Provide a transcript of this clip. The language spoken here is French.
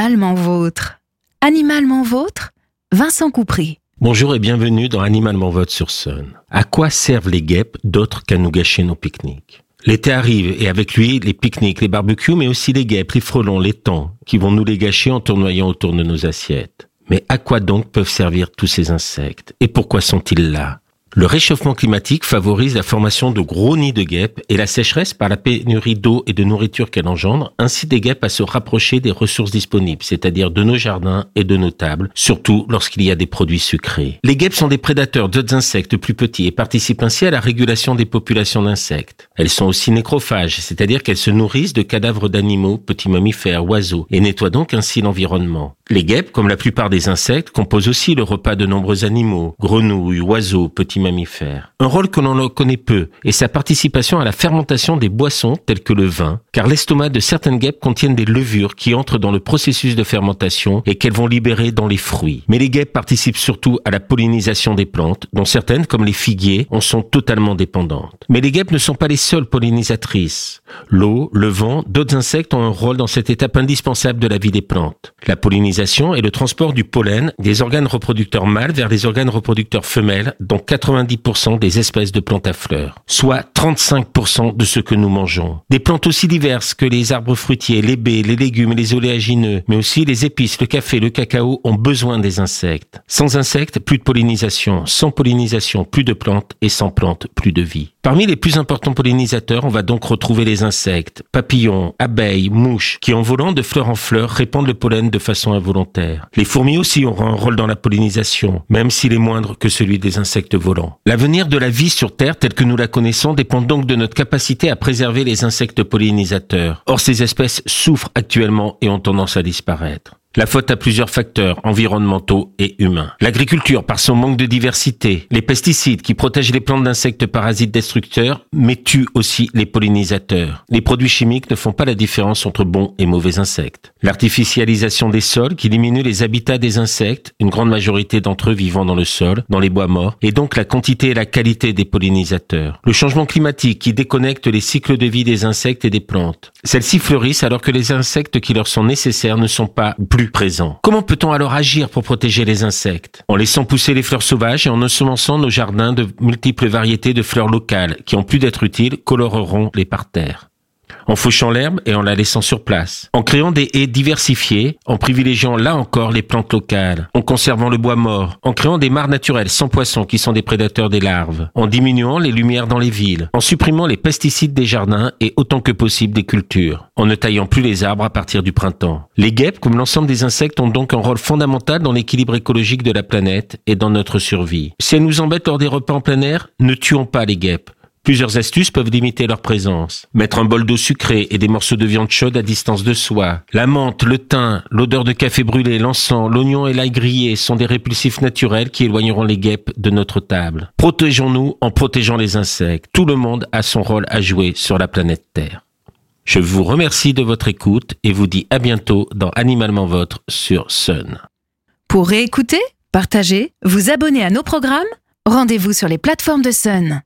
Animalement vôtre. Animalement vôtre, Vincent Coupry. Bonjour et bienvenue dans Animalement Vôtre sur Sun. À quoi servent les guêpes d'autres qu'à nous gâcher nos pique-niques? L'été arrive et avec lui les pique-niques, les barbecues, mais aussi les guêpes, les frelons, les temps qui vont nous les gâcher en tournoyant autour de nos assiettes. Mais à quoi donc peuvent servir tous ces insectes? Et pourquoi sont-ils là? Le réchauffement climatique favorise la formation de gros nids de guêpes et la sécheresse par la pénurie d'eau et de nourriture qu'elle engendre incite des guêpes à se rapprocher des ressources disponibles, c'est-à-dire de nos jardins et de nos tables, surtout lorsqu'il y a des produits sucrés. Les guêpes sont des prédateurs d'autres insectes plus petits et participent ainsi à la régulation des populations d'insectes. Elles sont aussi nécrophages, c'est-à-dire qu'elles se nourrissent de cadavres d'animaux, petits mammifères, oiseaux, et nettoient donc ainsi l'environnement. Les guêpes, comme la plupart des insectes, composent aussi le repas de nombreux animaux, grenouilles, oiseaux, petits mammifères. Un rôle que l'on connaît peu est sa participation à la fermentation des boissons telles que le vin, car l'estomac de certaines guêpes contiennent des levures qui entrent dans le processus de fermentation et qu'elles vont libérer dans les fruits. Mais les guêpes participent surtout à la pollinisation des plantes, dont certaines, comme les figuiers, en sont totalement dépendantes. Mais les guêpes ne sont pas les seules pollinisatrices. L'eau, le vent, d'autres insectes ont un rôle dans cette étape indispensable de la vie des plantes. La pollinisation et le transport du pollen des organes reproducteurs mâles vers les organes reproducteurs femelles dans 90% des espèces de plantes à fleurs, soit 35% de ce que nous mangeons. Des plantes aussi diverses que les arbres fruitiers, les baies, les légumes les oléagineux, mais aussi les épices, le café, le cacao ont besoin des insectes. Sans insectes, plus de pollinisation. Sans pollinisation, plus de plantes et sans plantes, plus de vie. Parmi les plus importants pollinisateurs, on va donc retrouver les insectes, papillons, abeilles, mouches, qui en volant de fleur en fleur répandent le pollen de façon involontaire les fourmis aussi auront un rôle dans la pollinisation, même s'il est moindre que celui des insectes volants. L'avenir de la vie sur Terre telle que nous la connaissons dépend donc de notre capacité à préserver les insectes pollinisateurs. Or, ces espèces souffrent actuellement et ont tendance à disparaître. La faute a plusieurs facteurs environnementaux et humains. L'agriculture par son manque de diversité, les pesticides qui protègent les plantes d'insectes parasites destructeurs, mais tuent aussi les pollinisateurs. Les produits chimiques ne font pas la différence entre bons et mauvais insectes. L'artificialisation des sols qui diminue les habitats des insectes, une grande majorité d'entre eux vivant dans le sol, dans les bois morts, et donc la quantité et la qualité des pollinisateurs. Le changement climatique qui déconnecte les cycles de vie des insectes et des plantes. Celles-ci fleurissent alors que les insectes qui leur sont nécessaires ne sont pas Comment peut-on alors agir pour protéger les insectes? En laissant pousser les fleurs sauvages et en ensemençant nos jardins de multiples variétés de fleurs locales qui, en plus d'être utiles, coloreront les parterres en fauchant l'herbe et en la laissant sur place, en créant des haies diversifiées, en privilégiant là encore les plantes locales, en conservant le bois mort, en créant des mares naturelles sans poissons qui sont des prédateurs des larves, en diminuant les lumières dans les villes, en supprimant les pesticides des jardins et autant que possible des cultures, en ne taillant plus les arbres à partir du printemps. Les guêpes, comme l'ensemble des insectes, ont donc un rôle fondamental dans l'équilibre écologique de la planète et dans notre survie. Si elles nous embêtent lors des repas en plein air, ne tuons pas les guêpes. Plusieurs astuces peuvent limiter leur présence. Mettre un bol d'eau sucrée et des morceaux de viande chaude à distance de soi. La menthe, le thym, l'odeur de café brûlé, l'encens, l'oignon et l'ail grillé sont des répulsifs naturels qui éloigneront les guêpes de notre table. Protégeons-nous en protégeant les insectes. Tout le monde a son rôle à jouer sur la planète Terre. Je vous remercie de votre écoute et vous dis à bientôt dans Animalement Votre sur Sun. Pour réécouter, partager, vous abonner à nos programmes, rendez-vous sur les plateformes de Sun.